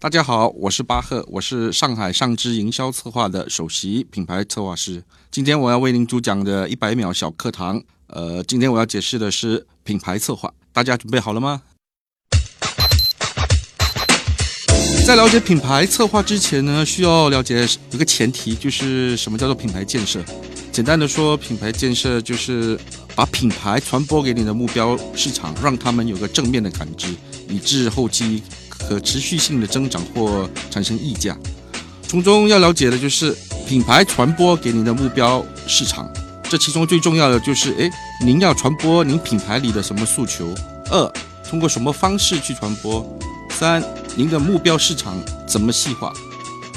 大家好，我是巴赫，我是上海上知营销策划的首席品牌策划师。今天我要为您主讲的一百秒小课堂，呃，今天我要解释的是品牌策划，大家准备好了吗？在了解品牌策划之前呢，需要了解一个前提，就是什么叫做品牌建设。简单的说，品牌建设就是把品牌传播给你的目标市场，让他们有个正面的感知，以致后期。可持续性的增长或产生溢价，从中要了解的就是品牌传播给您的目标市场。这其中最重要的就是，诶，您要传播您品牌里的什么诉求？二，通过什么方式去传播？三，您的目标市场怎么细化？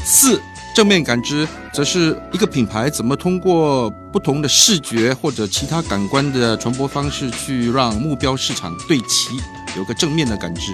四，正面感知，则是一个品牌怎么通过不同的视觉或者其他感官的传播方式，去让目标市场对其有个正面的感知。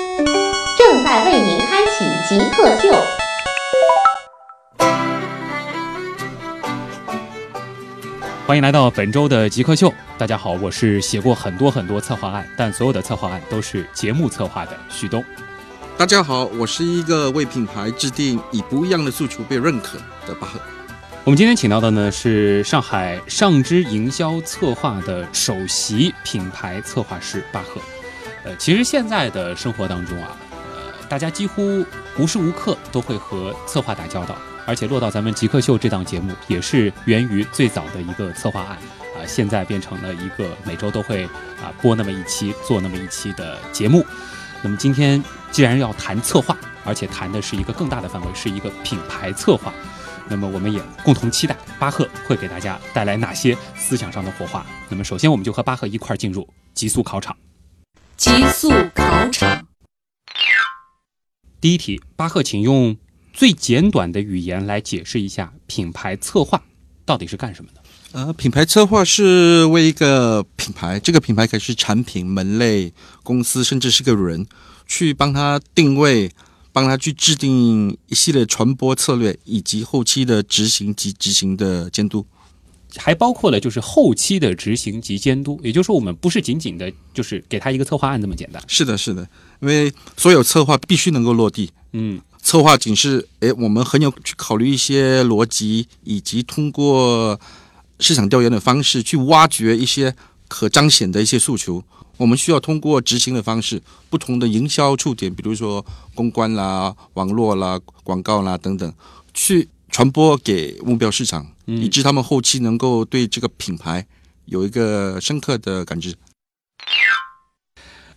正在为您开启极客秀，欢迎来到本周的极客秀。大家好，我是写过很多很多策划案，但所有的策划案都是节目策划的旭东。大家好，我是一个为品牌制定以不一样的诉求被认可的巴赫。我们今天请到的呢是上海上知营销策划的首席品牌策划师巴赫。呃，其实现在的生活当中啊。大家几乎无时无刻都会和策划打交道，而且落到咱们极客秀这档节目，也是源于最早的一个策划案啊，现在变成了一个每周都会啊播那么一期、做那么一期的节目。那么今天既然要谈策划，而且谈的是一个更大的范围，是一个品牌策划，那么我们也共同期待巴赫会给大家带来哪些思想上的火花。那么首先，我们就和巴赫一块儿进入极速考场。极速。第一题，巴赫，请用最简短的语言来解释一下品牌策划到底是干什么的？呃，品牌策划是为一个品牌，这个品牌可是产品、门类、公司，甚至是个人，去帮他定位，帮他去制定一系列传播策略，以及后期的执行及执行的监督。还包括了就是后期的执行及监督，也就是说，我们不是仅仅的就是给他一个策划案这么简单。是的，是的，因为所有策划必须能够落地。嗯，策划仅是诶，我们很有去考虑一些逻辑，以及通过市场调研的方式去挖掘一些可彰显的一些诉求。我们需要通过执行的方式，不同的营销触点，比如说公关啦、网络啦、广告啦等等，去。传播给目标市场，以致他们后期能够对这个品牌有一个深刻的感知。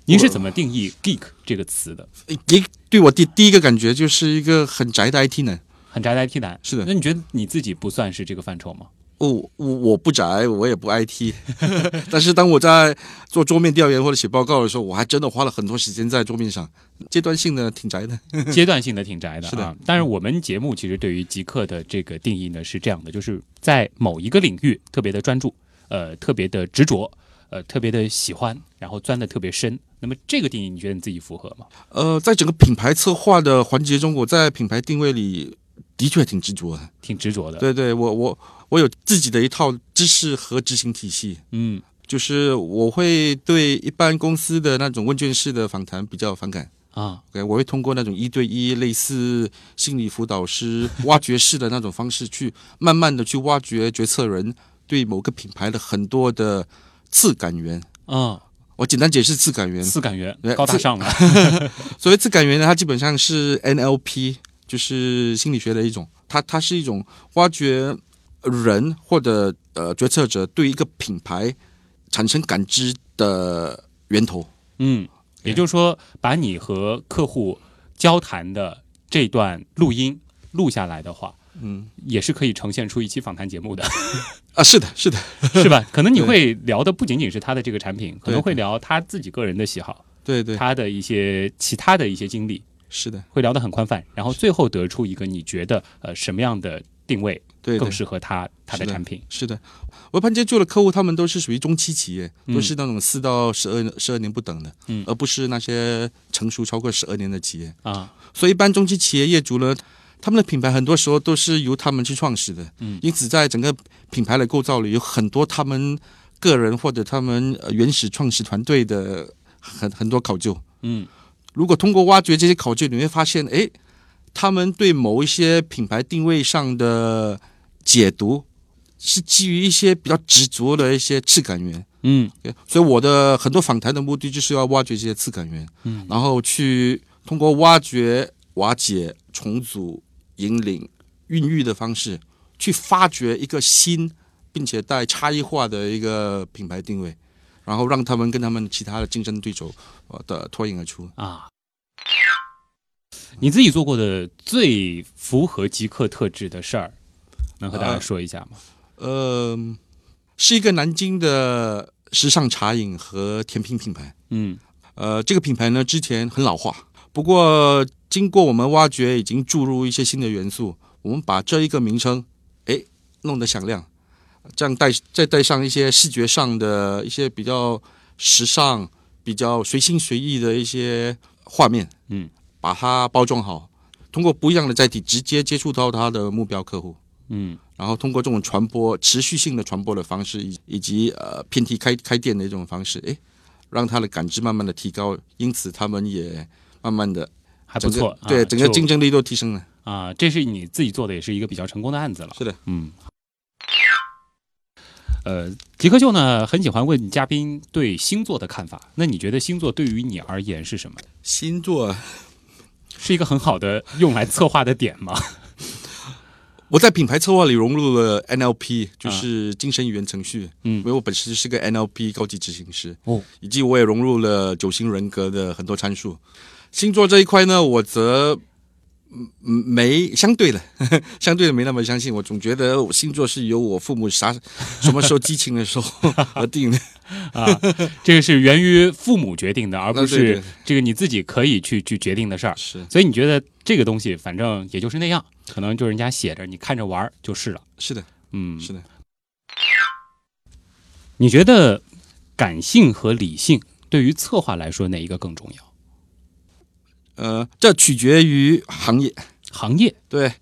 您是怎么定义 “geek” 这个词的？geek 对我第第一个感觉就是一个很宅的 IT 男，很宅的 IT 男。是的，那你觉得你自己不算是这个范畴吗？哦，我我不宅，我也不 IT，但是当我在做桌面调研或者写报告的时候，我还真的花了很多时间在桌面上。阶段性的挺宅的，阶段性的挺宅的，是的。但是我们节目其实对于极客的这个定义呢是这样的，就是在某一个领域特别的专注，呃，特别的执着，呃，特别的喜欢，然后钻的特别深。那么这个定义你觉得你自己符合吗？呃，在整个品牌策划的环节中，我在品牌定位里的确挺执着的，挺执着的。对对，我我。我有自己的一套知识和执行体系，嗯，就是我会对一般公司的那种问卷式的访谈比较反感啊，OK，我会通过那种一对一类似心理辅导师挖掘式的那种方式，去慢慢的去挖掘决策人对某个品牌的很多的次感源啊。我简单解释次感源，次感源高大上了。所谓次感源呢，它基本上是 NLP，就是心理学的一种，它它是一种挖掘。人或者呃决策者对一个品牌产生感知的源头，嗯，也就是说，把你和客户交谈的这段录音录下来的话，嗯。也是可以呈现出一期访谈节目的，啊，是的，是的，是吧？可能你会聊的不仅仅是他的这个产品，可能会聊他自己个人的喜好，对对，他的一些其他的一些经历，是的，会聊得很宽泛，然后最后得出一个你觉得呃什么样的定位对对。更适合他他的产品。是的，我盘接触的客户，他们都是属于中期企业，嗯。都是那种四到十二十二年不等的，嗯。而不是那些成熟超过十二年的企业。啊，所以，一般中期企业业主呢，他们的品牌很多时候都是由他们去创始的，嗯。因此在整个品牌的构造里，有很多他们个人或者他们呃原始创始团队的很很多考究。嗯如果通过挖掘这些考究，你会发现，哎，他们对某一些品牌定位上的解读是基于一些比较执着的一些质感源。嗯。所以我的很多访谈的目的就是要挖掘这些质感源，嗯。然后去通过挖掘、瓦解、重组、引领、孕育的方式，去发掘一个新并且带差异化的一个品牌定位，然后让他们跟他们其他的竞争对手呃的脱颖而出。啊，你自己做过的最符合极客特质的事儿，能和大家呃说一下吗？呃，是一个南京的时尚茶饮和甜品品牌。嗯呃，这个品牌呢之前很老化，不过经过我们挖掘，已经注入一些新的元素，我们把这一个名称，哎，弄得响亮，这样带再带上一些视觉上的一些比较时尚、比较随心随意的一些画面，嗯，把它包装好，通过不一样的载体直接接触到他的目标客户。嗯然后通过这种传播、持续性的传播的方式，以以及呃偏题开开店的一种方式，诶，让他的感知慢慢的提高，因此他们也慢慢的还不错，对啊整个竞争力都提升了。啊，这是你自己做的，也是一个比较成功的案子了。是的，嗯。呃，极客秀呢很喜欢问嘉宾对星座的看法。那你觉得星座对于你而言是什么？星座，是一个很好的用来策划的点吗？我在品牌策划里融入了 NLP，就是精神语言程序，嗯因为我本身是个 NLP 高级执行师，哦，以及我也融入了九型人格的很多参数。星座这一块呢，我则没相对的，相对的没那么相信。我总觉得我星座是由我父母啥什么时候激情的时候 而定的。啊，这个是源于父母决定的，而不是这个你自己可以去去决定的事儿。是所以你觉得这个东西反正也就是那样，可能就人家写着，你看着玩儿就是了。是的，嗯，是的。你觉得感性和理性对于策划来说哪一个更重要？呃，这取决于行业。行业对，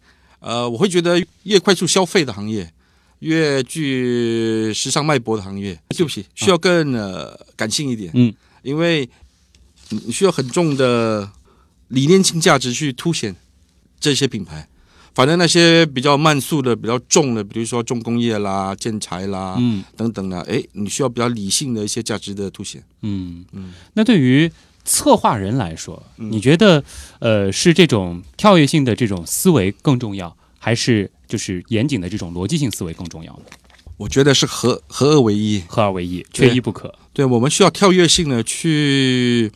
呃，我会觉得越快速消费的行业，越具时尚脉搏的行业，对不起，需要更呃感性一点。嗯，因为你需要很重的理念性价值去凸显这些品牌。反正那些比较慢速的、比较重的，比如说重工业啦、建材啦、嗯等等的，哎，你需要比较理性的一些价值的凸显。嗯嗯那对于策划人来说，嗯你觉得呃是这种跳跃性的这种思维更重要，还是就是严谨的这种逻辑性思维更重要呢？我觉得是合合二为一。合二为一，缺一不可。对，我们需要跳跃性的去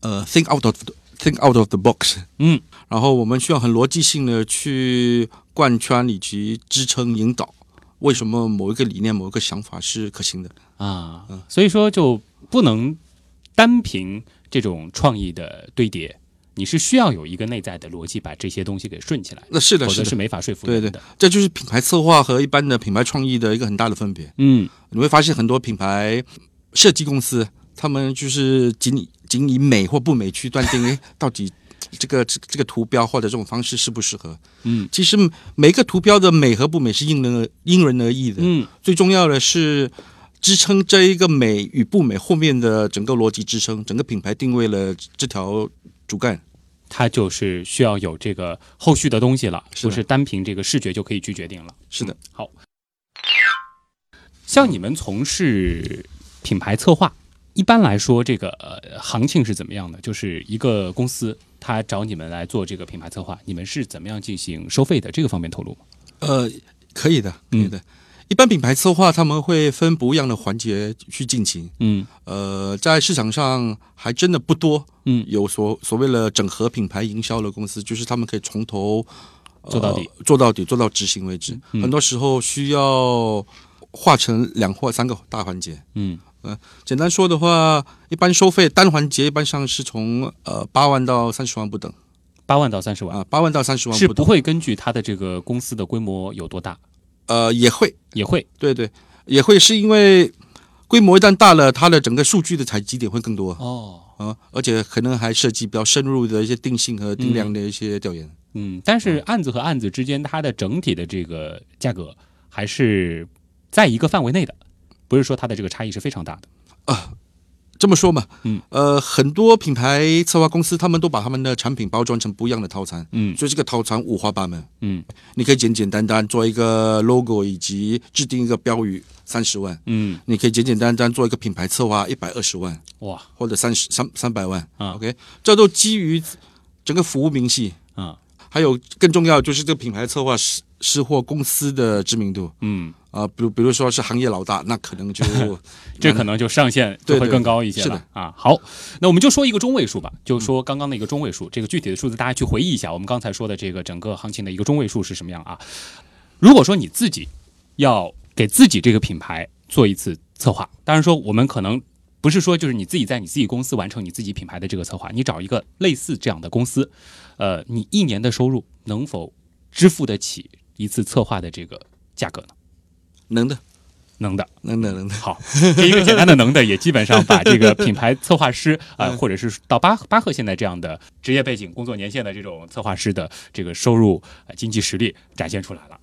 呃 think out of the, think out of the box，嗯然后我们需要很逻辑性的去贯穿以及支撑引导，为什么某一个理念、某一个想法是可行的？啊，所以说就不能单凭这种创意的堆叠，你是需要有一个内在的逻辑把这些东西给顺起来，那是的，否则是的，是没法说服对对人的。，这就是品牌策划和一般的品牌创意的一个很大的分别。嗯你会发现很多品牌设计公司，他们就是仅仅以美或不美去断定，哎，到底这个这这个图标或者这种方式适不适合？嗯其实每个图标的美和不美是因人而因人而异的。嗯最重要的是支撑这一个美与不美后面的整个逻辑支撑，整个品牌定位了这条主干。它就是需要有这个后续的东西了，是不是单凭这个视觉就可以去决定了。是的嗯好。像你们从事品牌策划，一般来说，这个呃行情是怎么样的？就是一个公司，他找你们来做这个品牌策划，你们是怎么样进行收费的？这个方面透露吗？呃，可以的，可嗯以的。一般品牌策划他们会分不一样的环节去进行。嗯。呃，在市场上还真的不多，嗯。有所所谓的整合品牌营销的公司，就是他们可以从头做到底。呃做到底，做到执行为止。嗯。很多时候需要划成两或三个大环节。嗯。简单说的话，一般收费单环节一般上是从呃八万到三十万不等。八万到三十万，啊，八万到三十万是不会根据它的这个公司的规模有多大，呃，也会，也会对对，也会是因为规模一旦大了，它的整个数据的采集点会更多哦。啊，而且可能还涉及比较深入的一些定性和定量的一些调研。嗯，但是案子和案子之间，它的整体的这个价格还是在一个范围内的，不是说它的这个差异是非常大的。这么说嘛，嗯，呃，很多品牌策划公司他们都把他们的产品包装成不一样的套餐，嗯。所以这个套餐五花八门。嗯。你可以简简单单做一个 logo，以及制定一个标语，三十万；嗯，你可以简简单单做一个品牌策划，一百二十万哇。或者三十三三百万。啊。OK，这都基于整个服务明细，啊。还有更重要就是这个品牌策划是是或公司的知名度嗯，啊、比如比如说是行业老大，那可能就 这可能就上限就会更高一些是的了啊。好，那我们就说一个中位数吧，就说刚刚的一个中位数，这个具体的数字大家去回忆一下，我们刚才说的这个整个行情的一个中位数是什么样啊？如果说你自己要给自己这个品牌做一次策划，当然说我们可能不是说就是你自己在你自己公司完成你自己品牌的这个策划，你找一个类似这样的公司，呃，你一年的收入能否支付得起一次策划的这个价格呢？能的，能的。能的，能的。好，这一个简单的能的，也基本上把这个品牌策划师啊、呃或者是到巴巴赫现在这样的职业背景、工作年限的这种策划师的这个收入、呃、经济实力展现出来了。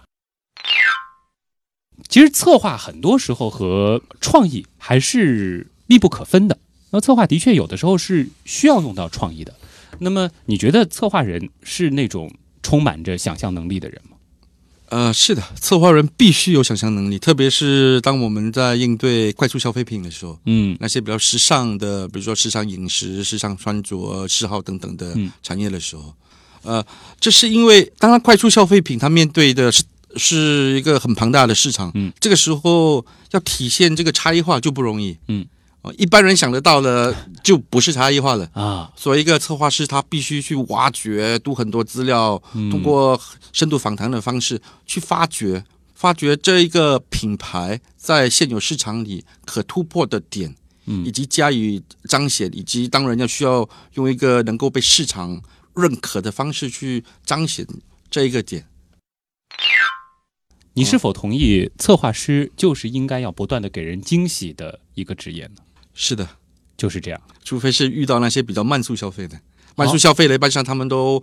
其实策划很多时候和创意还是密不可分的。那策划的确有的时候是需要用到创意的。那么你觉得策划人是那种充满着想象能力的人吗？呃，是的，策划人必须有想象能力，特别是当我们在应对快速消费品的时候，嗯。那些比较时尚的，比如说时尚饮食、时尚穿着、嗜好等等的嗯。产业的时候，呃，这是因为当然快速消费品它面对的是是一个很庞大的市场，嗯，这个时候要体现这个差异化就不容易，嗯。呃，一般人想得到的就不是差异化了。啊，所以，一个策划师他必须去挖掘、读很多资料，嗯通过深度访谈的方式去发掘、发掘这一个品牌在现有市场里可突破的点，嗯以及加以彰显，以及当然要需要用一个能够被市场认可的方式去彰显这一个点。你是否同意策划师就是应该要不断的给人惊喜的一个职业呢？是的，就是这样。除非是遇到那些比较慢速消费的，慢速消费的一般上他们都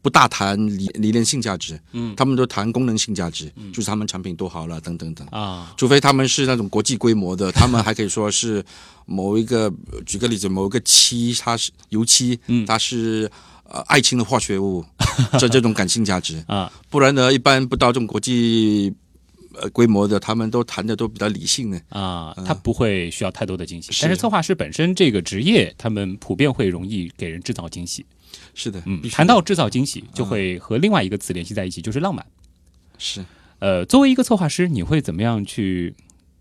不大谈理理念性价值，嗯。他们都谈功能性价值，就是他们产品多好了等等等。啊，除非他们是那种国际规模的，他们还可以说是某一个，呃举个例子，某一个漆它是油漆，嗯。它是呃爱情的化学物，这这种感性价值。啊，不然呢，一般不到这种国际呃规模的，他们都谈的都比较理性的。啊，他不会需要太多的惊喜，但是策划师本身这个职业，他们普遍会容易给人制造惊喜。是的，嗯谈到制造惊喜，就会和另外一个词联系在一起，就是浪漫。是呃，作为一个策划师，你会怎么样去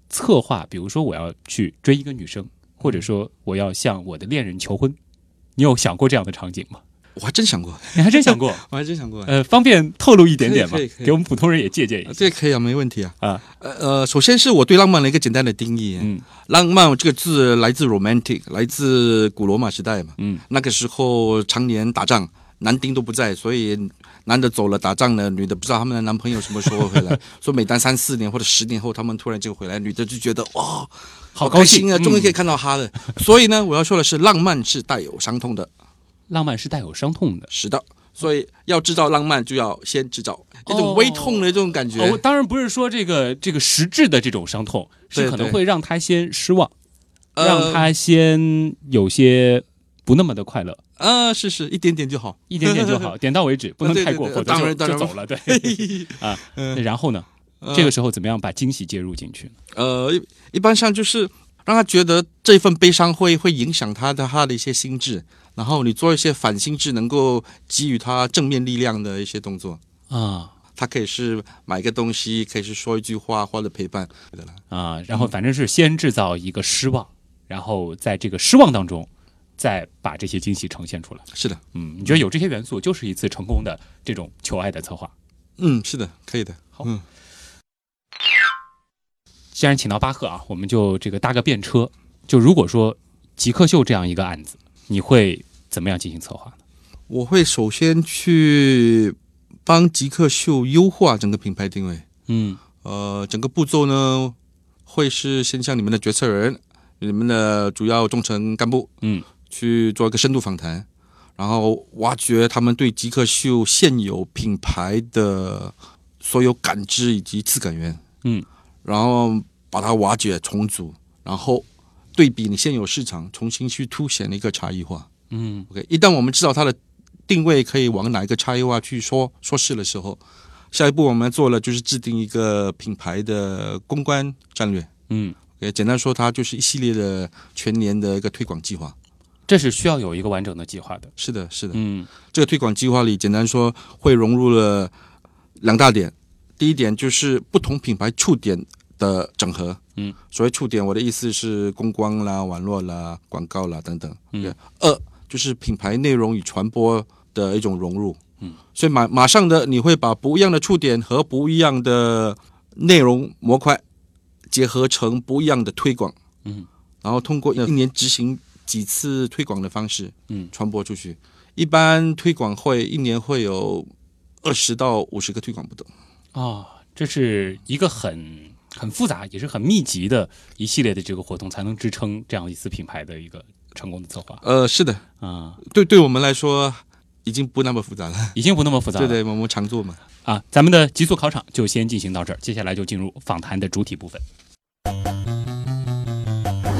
策划？比如说，我要去追一个女生，或者说我要向我的恋人求婚，你有想过这样的场景吗？我还真想过，你还真想过？我还真想过。呃，方便透露一点点吗给我们普通人也借鉴一啊下。这个可以啊，没问题啊。啊，呃呃，首先是我对浪漫的一个简单的定义。嗯浪漫这个字来自 romantic，来自古罗马时代嘛。嗯那个时候常年打仗，男丁都不在，所以男的走了打仗了，女的不知道他们的男朋友什么时候回来。说每当三四年或者十年后，他们突然就回来，女的就觉得哇，好高兴啊，终于可以嗯看到他了。所以呢，我要说的是，浪漫是带有伤痛的，浪漫是带有伤痛的。是的。所以要制造浪漫，就要先制造一哦种微痛的这种感觉。哦，当然不是说这个这个实质的这种伤痛，是可能会让他先失望，呃让他先有些不那么的快乐，呃，是是，一点点就好。一点点就好，点到为止，不能太过，对对对否则就当然就走了。对 啊，那然后呢？呃这个时候怎么样把惊喜介入进去呢？呃，一一般上就是让他觉得这份悲伤会会影响他的他的一些心智，然后你做一些反心智，能够给予他正面力量的一些动作。啊他可以是买一个东西，可以是说一句话，或者陪伴。啊，然后反正是先制造一个失望，然后在这个失望当中，再把这些惊喜呈现出来。是的，嗯，你觉得有这些元素，就是一次成功的这种求爱的策划？嗯，是的，可以的。好嗯，既然请到巴赫啊，我们就这个搭个便车。就如果说极客秀这样一个案子，你会怎么样进行策划呢？我会首先去帮极客秀优化整个品牌定位。嗯呃，整个步骤呢，会是先向你们的决策人、你们的主要中层干部嗯去做一个深度访谈，然后挖掘他们对极客秀现有品牌的所有感知以及质感源，嗯，然后把它瓦解重组，然后对比你现有市场，重新去凸显一个差异化。嗯 OK，一旦我们知道它的定位可以往哪一个差异化去说说事的时候，下一步我们做了就是制定一个品牌的公关战略。嗯，OK，简单说，它就是一系列的全年的一个推广计划。这是需要有一个完整的计划的。是的，是的，嗯这个推广计划里，简单说会融入了两大点。第一点就是不同品牌触点的整合。嗯，所谓触点，我的意思是公关啦、网络啦、广告啦等等。嗯，二就是品牌内容与传播的一种融入。嗯，所以马马上的你会把不一样的触点和不一样的内容模块结合成不一样的推广。嗯，然后通过一年执行几次推广的方式，嗯传播出去。一般推广会一年会有二十到五十个推广不等。哦，这是一个很很复杂，也是很密集的一系列的这个活动，才能支撑这样一次品牌的一个成功的策划呃，是的，啊，对，对我们来说已经不那么复杂了。已经不那么复杂了。对对，我们常做嘛。啊，咱们的极速考场就先进行到这儿，接下来就进入访谈的主体部分。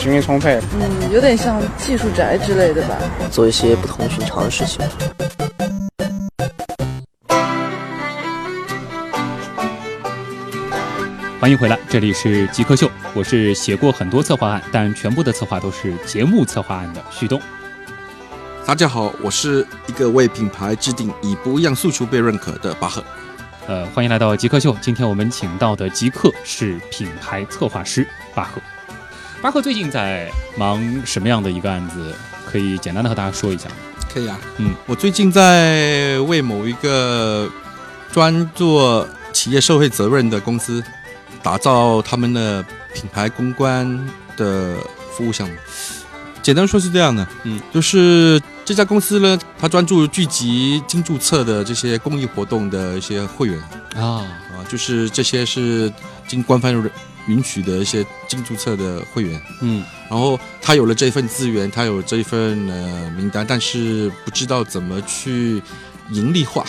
精力充沛，嗯，有点像技术宅之类的吧。做一些不同寻常的事情。欢迎回来，这里是极客秀，我是写过很多策划案，但全部的策划都是节目策划案的旭东。大家好，我是一个为品牌制定以不一样诉求被认可的巴赫。呃，欢迎来到极客秀。今天我们请到的极客是品牌策划师巴赫。巴克最近在忙什么样的一个案子？可以简单的和大家说一下吗？可以啊，嗯，我最近在为某一个专做企业社会责任的公司打造他们的品牌公关的服务项目。简单说是这样的，嗯，就是这家公司呢，它专注聚集经注册的这些公益活动的一些会员啊，啊，就是这些是经官方允许的一些经注册的会员。嗯然后他有了这份资源，他有这份呃名单，但是不知道怎么去盈利化。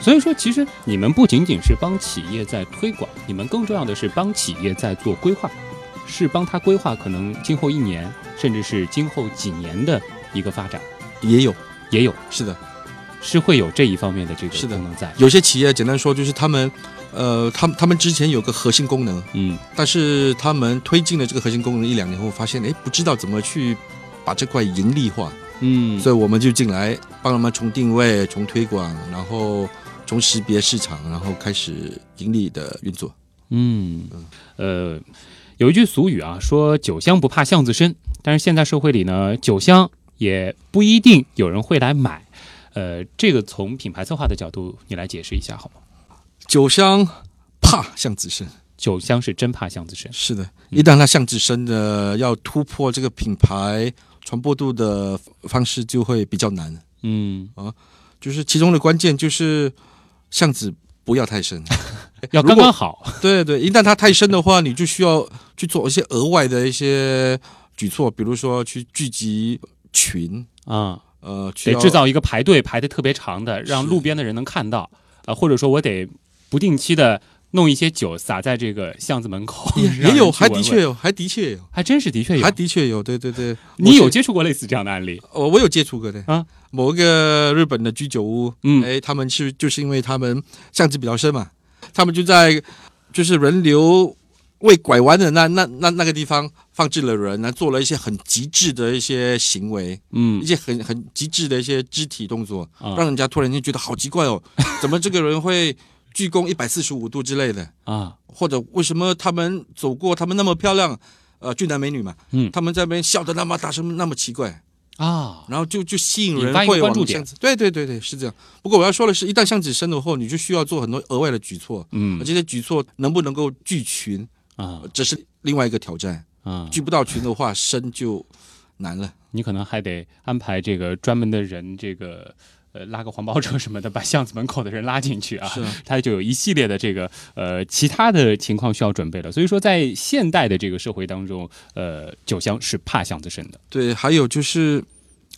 所以说，其实你们不仅仅是帮企业在推广，你们更重要的是帮企业在做规划，是帮他规划可能今后一年，甚至是今后几年的一个发展，也有，也有是的，是会有这一方面的这个是的功能在。有些企业简单说就是他们，呃，他们他们之前有个核心功能，嗯但是他们推进了这个核心功能一两年后，发现哎，不知道怎么去把这块盈利化，嗯，所以我们就进来帮他们从定位、从推广，然后从识别市场，然后开始盈利的运作。嗯，呃，有一句俗语啊，说酒香不怕巷子深，但是现在社会里呢，酒香也不一定有人会来买。呃，这个从品牌策划的角度，你来解释一下好吗？酒香怕巷子深，酒香是真怕巷子深。是的，一旦它巷子深的要突破这个品牌传播度的方式就会比较难。嗯啊，就是其中的关键就是巷子不要太深，要刚刚好。对对，一旦它太深的话，你就需要去做一些额外的一些举措，比如说去聚集群，啊、呃，得制造一个排队排的特别长的，让路边的人能看到。啊、或者说我得不定期的弄一些酒洒在这个巷子门口，也 也有，还的确，有，还的确有，还真是的确有。还。的确有，对对对，你有接触过类似这样的案例？我我有接触过的。啊，某一个日本的居酒屋，嗯。哎，他们是就是因为他们巷子比较深嘛，他们就在就是人流未拐弯的那那那那个地方放置了人，那，做了一些很极致的一些行为，嗯。一些很很极致的一些肢体动作，啊。让人家突然间觉得好奇怪哦，怎么这个人会鞠躬一百四十五度之类的？啊，或者为什么他们走过，他们那么漂亮，呃，俊男美女嘛，嗯他们在那边笑的那么大声，那么奇怪，啊，然后就就吸引人会往关注点巷子。对对对对，是这样。不过我要说的是，一旦巷子深了后，你就需要做很多额外的举措，嗯而这些举措能不能够聚群，啊这是另外一个挑战。啊，聚不到群的话，深就难了。你可能还得安排这个专门的人，这个呃拉个黄包车什么的，把巷子门口的人拉进去啊。是 啊它就有一系列的这个呃其他的情况需要准备了。所以说，在现代的这个社会当中，呃，酒香是怕巷子深的。对，还有就是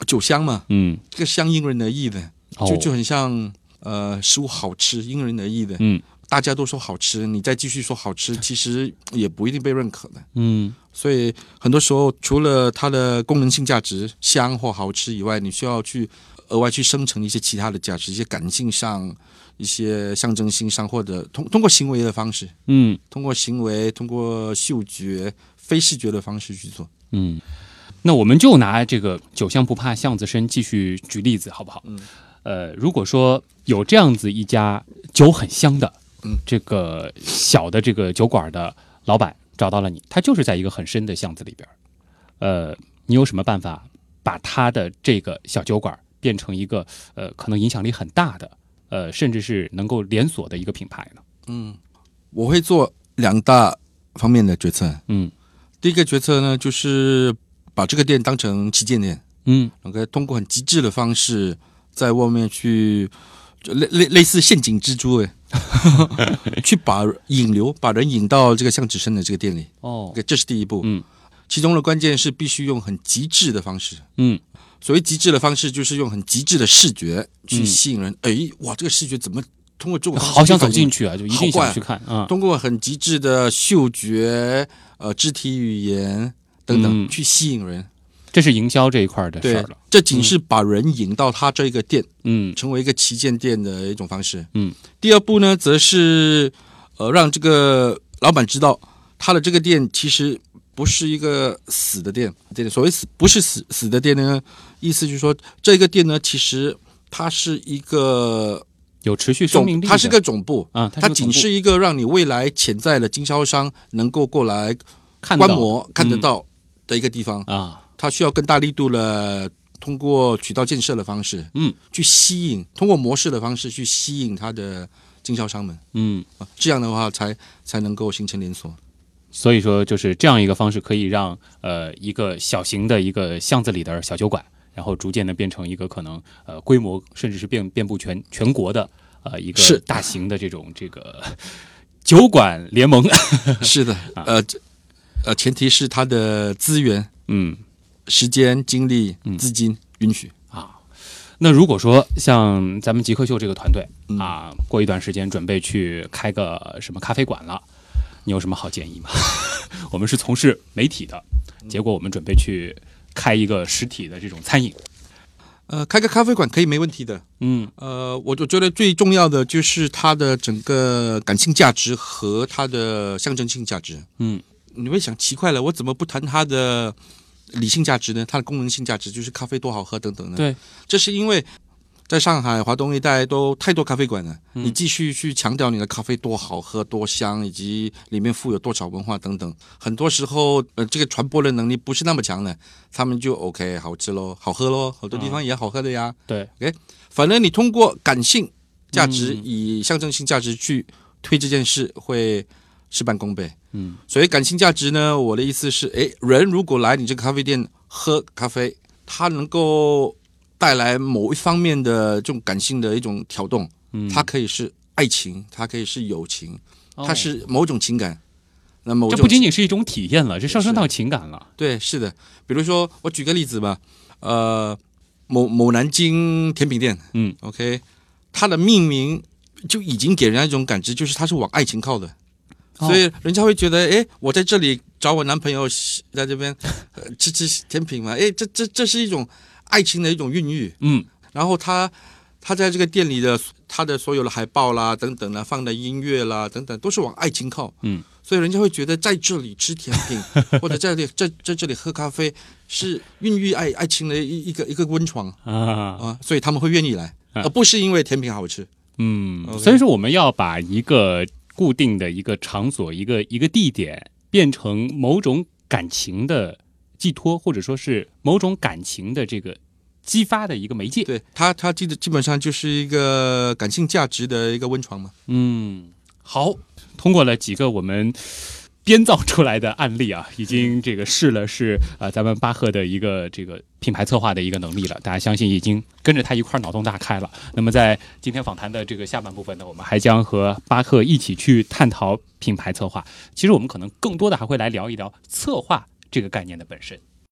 酒香嘛，嗯，这个香因人而异的，哦就就很像呃食物好吃因人而异的。嗯大家都说好吃，你再继续说好吃，其实也不一定被认可的。嗯所以很多时候，除了它的功能性价值香或好吃以外，你需要去额外去生成一些其他的价值，一些感性上、一些象征性上，或者通通过行为的方式，嗯通过行为、通过嗅觉、非视觉的方式去做。嗯。那我们就拿这个“酒香不怕巷子深”继续举例子，好不好？嗯。呃，如果说有这样子一家酒很香的，嗯，这个小的这个酒馆的老板找到了你，他就是在一个很深的巷子里边，呃，你有什么办法把他的这个小酒馆变成一个呃可能影响力很大的，呃，甚至是能够连锁的一个品牌呢？嗯，我会做两大方面的决策。嗯第一个决策呢，就是把这个店当成旗舰店，嗯，OK，通过很极致的方式，在外面去就类类类似陷阱蜘蛛哎，去把引流，把人引到这个向子深的这个店里。哦这是第一步。嗯，其中的关键是必须用很极致的方式。嗯所谓极致的方式，就是用很极致的视觉去嗯吸引人。哎、哇，这个视觉怎么通过这种好想走进去啊，就一定好怪想去看啊。通过很极致的嗅觉、呃肢体语言等等、嗯去吸引人。这是营销这一块的事对儿了。，这仅是把人引到他这个店，嗯成为一个旗舰店的一种方式。嗯，第二步呢，则是呃让这个老板知道他的这个店其实不是一个死的店。这个所谓死不是死死的店呢，意思就是说这个店呢，其实它是一个有持续生命力，它是个总部啊，它仅是一个让你未来潜在的经销商能够过来看观摩看得嗯到的一个地方。啊，它需要更大力度的通过渠道建设的方式，嗯，去吸引，通过模式的方式去吸引它的经销商们。嗯，啊，这样的话才才能够形成连锁。所以说就是这样一个方式，可以让呃一个小型的一个巷子里的小酒馆，然后逐渐的变成一个可能呃规模甚至是遍遍布全全国的呃一个是。大型的这种这个 酒馆联盟。是的，啊。呃这呃，前提是它的资源、嗯，时间、精力嗯、资金允许。那如果说像咱们极客秀这个团队嗯。啊，过一段时间准备去开个什么咖啡馆了，你有什么好建议吗？我们是从事媒体的，结果我们准备去开一个实体的这种餐饮。呃，开个咖啡馆可以没问题的。嗯呃，我就觉得最重要的就是它的整个感性价值和它的象征性价值。嗯你会想奇怪了，我怎么不谈它的理性价值呢？它的功能性价值就是咖啡多好喝等等呢？对，这是因为在上海、华东一带都太多咖啡馆了，嗯。你继续去强调你的咖啡多好喝、多香，以及里面富有多少文化等等，很多时候呃这个传播的能力不是那么强的，他们就 OK 好吃喽、好喝喽，好多地方也好喝的呀。对，反正你通过感性价值、嗯。以象征性价值去推这件事，会事半功倍。嗯。所以感性价值呢，我的意思是，哎，人如果来你这个咖啡店喝咖啡，他能够带来某一方面的这种感性的一种挑动，嗯，它可以是爱情，它可以是友情，哦它是某种情感。那么这不仅仅是一种体验了，这上升到情感了。对，是的。比如说，我举个例子吧，呃，某某南京甜品店，嗯，OK，它的命名就已经给人家一种感知，就是它是往爱情靠的。哦所以人家会觉得，哎，我在这里找我男朋友，在这边、呃、吃吃甜品嘛，哎，这这这是一种爱情的一种孕育。嗯。然后他他在这个店里的他的所有的海报啦、等等啦、放的音乐啦等等，都是往爱情靠。嗯，所以人家会觉得在这里吃甜品 或者在这里在在这里喝咖啡是孕育爱爱情的一一个一个温床。啊。啊，所以他们会愿意来，啊。而不是因为甜品好吃。嗯。所以说我们要把一个固定的一个场所、一个一个地点变成某种感情的寄托，或者说是某种感情的这个激发的一个媒介。对它，它基基本上就是一个感性价值的一个温床嘛。嗯，好，通过了几个我们编造出来的案例啊，已经这个试了试啊、呃咱们巴赫的一个这个品牌策划的一个能力了。大家相信已经跟着他一块儿脑洞大开了。那么在今天访谈的这个下半部分呢，我们还将和巴赫一起去探讨品牌策划。其实我们可能更多的还会来聊一聊策划这个概念的本身。